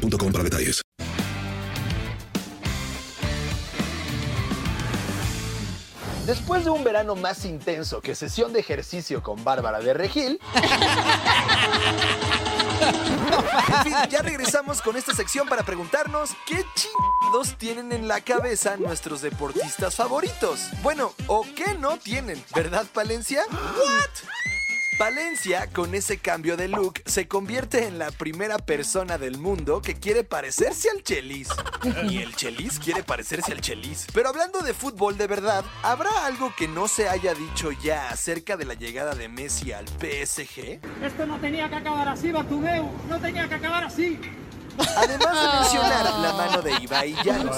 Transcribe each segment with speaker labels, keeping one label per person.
Speaker 1: para detalles.
Speaker 2: Después de un verano más intenso que sesión de ejercicio con Bárbara de Regil. En fin, ya regresamos con esta sección para preguntarnos qué chingados tienen en la cabeza nuestros deportistas favoritos. Bueno, o qué no tienen, ¿verdad, Palencia? ¿What? Valencia, con ese cambio de look, se convierte en la primera persona del mundo que quiere parecerse al Chelis. Y el Chelis quiere parecerse al Chelis. Pero hablando de fútbol de verdad, ¿habrá algo que no se haya dicho ya acerca de la llegada de Messi al PSG?
Speaker 3: Esto no tenía que acabar así, Bartumeu. No tenía que acabar así.
Speaker 2: Además de mencionar la mano de Ibai Llanos.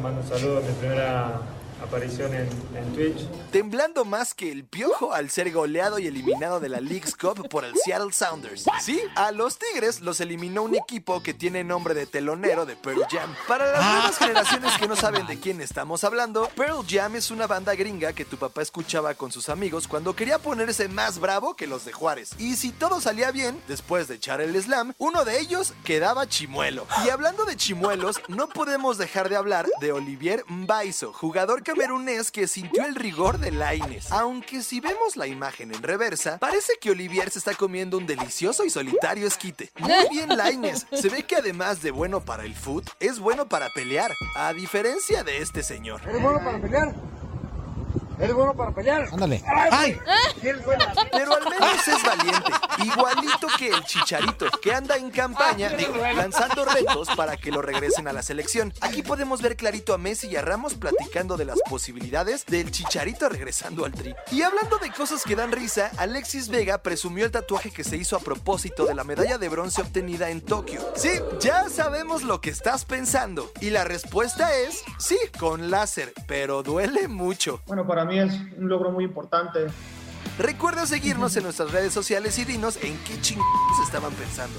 Speaker 4: mando saludos de primera aparición en, en, Twitch.
Speaker 2: Temblando más que el piojo al ser goleado y eliminado de la League's Cup por el Seattle Sounders. Sí, a los Tigres los eliminó un equipo que tiene nombre de telonero de Pearl Jam. Para las nuevas generaciones que no saben de quién estamos hablando, Pearl Jam es una banda gringa que tu papá escuchaba con sus amigos cuando quería ponerse más bravo que los de Juárez. Y si todo salía bien, después de echar el slam, uno de ellos quedaba chimuelo. Y hablando de chimuelos, no podemos dejar de hablar de Olivier Mbaizo, jugador camerunés que sintió el rigor de Laines. Aunque si vemos la imagen en reversa, parece que Olivier se está comiendo un delicioso y solitario esquite. Muy bien Laines, se ve que además de bueno para el foot, es bueno para pelear, a diferencia de este señor.
Speaker 3: ¿Eres bueno para pelear? ¿Eres bueno para pelear?
Speaker 5: Ándale.
Speaker 3: ¡Ay!
Speaker 2: Pero al menos es valiente, igualito que el Chicharito, que anda en campaña, digo, lanzando retos para que lo regresen a la selección. Aquí podemos ver clarito a Messi y a Ramos platicando de las posibilidades del Chicharito regresando al tri. Y hablando de cosas que dan risa, Alexis Vega presumió el tatuaje que se hizo a propósito de la medalla de bronce obtenida en Tokio. Sí, ya sabemos lo que estás pensando. Y la respuesta es sí, con láser, pero duele mucho.
Speaker 4: Bueno, para mí es un logro muy importante.
Speaker 2: Recuerda seguirnos en nuestras redes sociales y dinos en qué chingados estaban pensando.